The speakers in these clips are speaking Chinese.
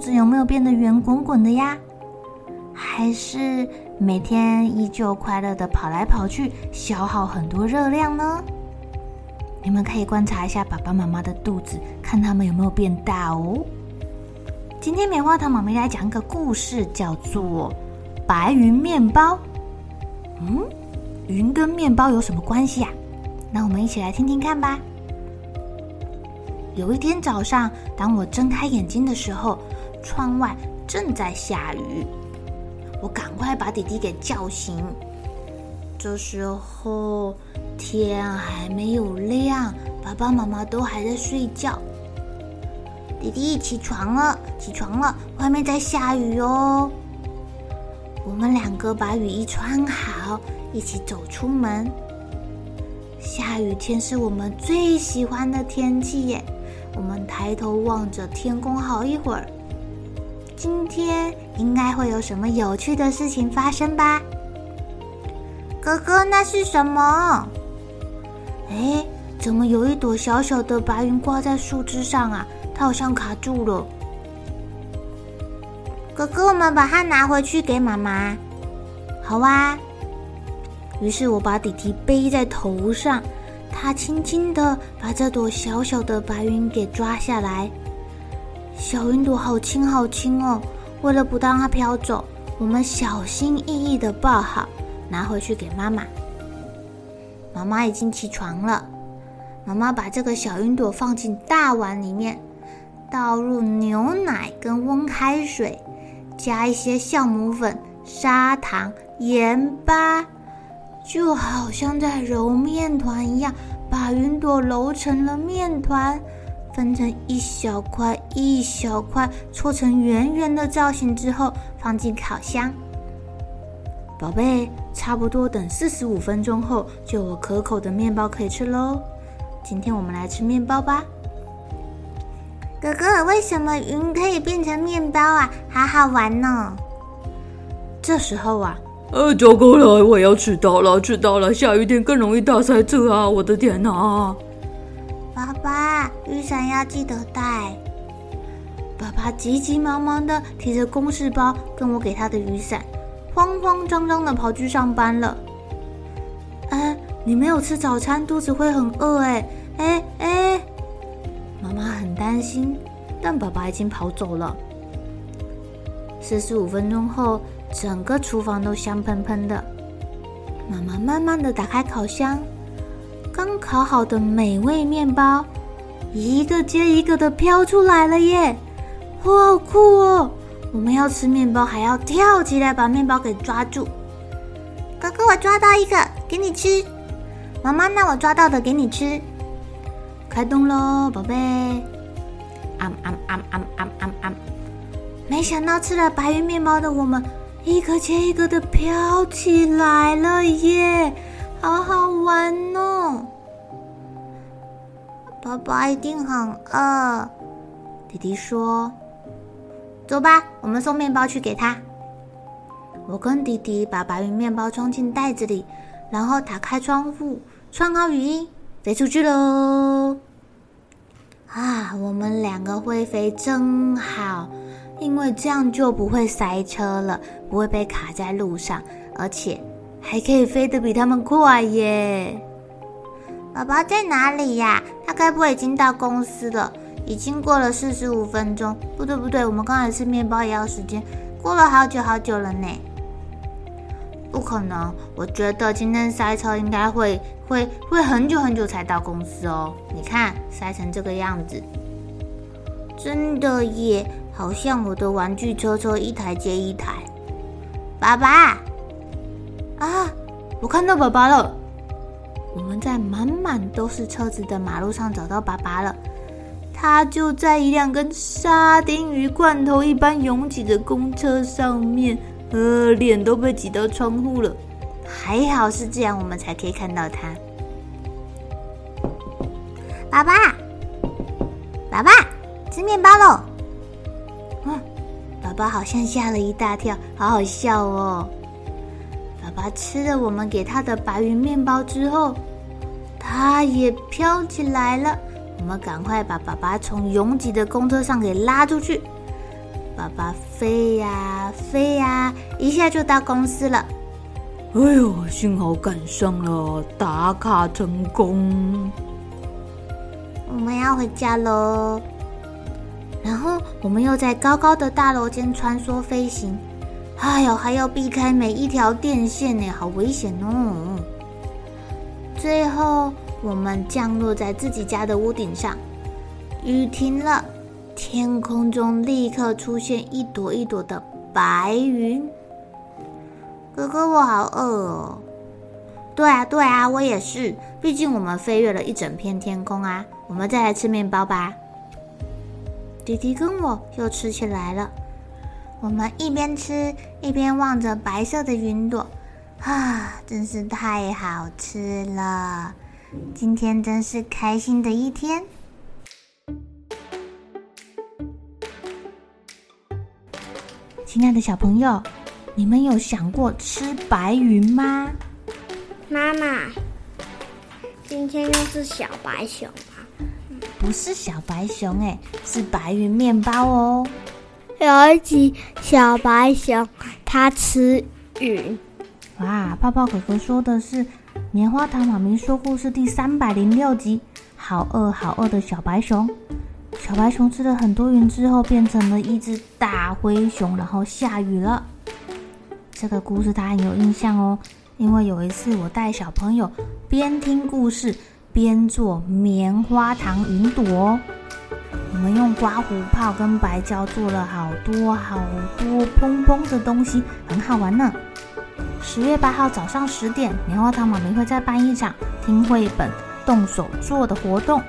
子有没有变得圆滚滚的呀？还是每天依旧快乐的跑来跑去，消耗很多热量呢？你们可以观察一下爸爸妈妈的肚子，看他们有没有变大哦。今天棉花糖妈咪来讲一个故事，叫做《白云面包》。嗯。云跟面包有什么关系啊？那我们一起来听听看吧。有一天早上，当我睁开眼睛的时候，窗外正在下雨。我赶快把弟弟给叫醒。这时候天还没有亮，爸爸妈妈都还在睡觉。弟弟起床了，起床了，外面在下雨哦。我们两个把雨衣穿好。一起走出门。下雨天是我们最喜欢的天气耶！我们抬头望着天空好一会儿。今天应该会有什么有趣的事情发生吧？哥哥，那是什么？哎，怎么有一朵小小的白云挂在树枝上啊？它好像卡住了。哥哥，我们把它拿回去给妈妈。好啊。于是我把弟弟背在头上，他轻轻的把这朵小小的白云给抓下来。小云朵好轻好轻哦！为了不让它飘走，我们小心翼翼地抱好，拿回去给妈妈。妈妈已经起床了，妈妈把这个小云朵放进大碗里面，倒入牛奶跟温开水，加一些酵母粉、砂糖、盐巴。就好像在揉面团一样，把云朵揉成了面团，分成一小块一小块，搓成圆圆的造型之后，放进烤箱。宝贝，差不多等四十五分钟后，就有可口的面包可以吃喽。今天我们来吃面包吧。哥哥，为什么云可以变成面包啊？好好玩呢。这时候啊。呃，糟糕了，我要迟到了，迟到了，下雨天更容易大塞车啊！我的天哪！爸爸，雨伞要记得带。爸爸急急忙忙的提着公事包跟我给他的雨伞，慌慌张张的跑去上班了。哎，你没有吃早餐，肚子会很饿哎哎哎！妈妈很担心，但爸爸已经跑走了。四十五分钟后。整个厨房都香喷喷的。妈妈慢慢的打开烤箱，刚烤好的美味面包，一个接一个的飘出来了耶！哇，好酷哦！我们要吃面包，还要跳起来把面包给抓住。哥哥，我抓到一个，给你吃。妈妈，那我抓到的给你吃。开动喽，宝贝！啊啊啊啊啊啊啊！没想到吃了白云面包的我们。一个接一个的飘起来了耶，好好玩哦！爸爸一定很饿。弟弟说：“走吧，我们送面包去给他。”我跟弟弟把白云面包装进袋子里，然后打开窗户，穿好雨衣，飞出去喽！啊，我们两个会飞真好。因为这样就不会塞车了，不会被卡在路上，而且还可以飞得比他们快耶！宝宝在哪里呀？他该不会已经到公司了？已经过了四十五分钟。不对不对，我们刚才吃面包也要时间，过了好久好久了呢。不可能，我觉得今天塞车应该会会会很久很久才到公司哦。你看塞成这个样子，真的耶，好像我的玩具车车一台接一台。爸爸啊，我看到爸爸了。我们在满满都是车子的马路上找到爸爸了，他就在一辆跟沙丁鱼罐头一般拥挤的公车上面。呃，脸都被挤到窗户了，还好是这样，我们才可以看到他。爸爸，爸爸，吃面包喽！嗯，爸爸好像吓了一大跳，好好笑哦。爸爸吃了我们给他的白云面包之后，他也飘起来了。我们赶快把爸爸从拥挤的公车上给拉出去。爸爸飞呀飞呀，一下就到公司了。哎呦，幸好赶上了，打卡成功。我们要回家喽。然后我们又在高高的大楼间穿梭飞行。哎呦，还要避开每一条电线呢，好危险哦。最后，我们降落在自己家的屋顶上。雨停了。天空中立刻出现一朵一朵的白云。哥哥，我好饿哦。对啊，对啊，我也是。毕竟我们飞越了一整片天空啊。我们再来吃面包吧。弟弟跟我又吃起来了。我们一边吃一边望着白色的云朵，啊，真是太好吃了。今天真是开心的一天。亲爱的小朋友，你们有想过吃白云吗？妈妈，今天又是小白熊吗？不是小白熊，哎，是白云面包哦。有一集小白熊它吃云。哇，泡泡哥哥说的是《棉花糖妈咪说故事》第三百零六集，好饿好饿的小白熊。小白熊吃了很多云之后，变成了一只大灰熊，然后下雨了。这个故事他很有印象哦，因为有一次我带小朋友边听故事边做棉花糖云朵，我我们用刮胡泡跟白胶做了好多好多蓬蓬的东西，很好玩呢。十月八号早上十点，棉花糖妈咪会再办一场听绘本、动手做的活动。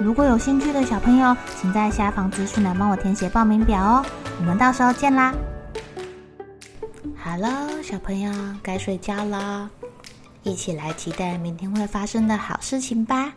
如果有兴趣的小朋友，请在下方资讯栏帮我填写报名表哦。我们到时候见啦！好了，小朋友该睡觉了，一起来期待明天会发生的好事情吧。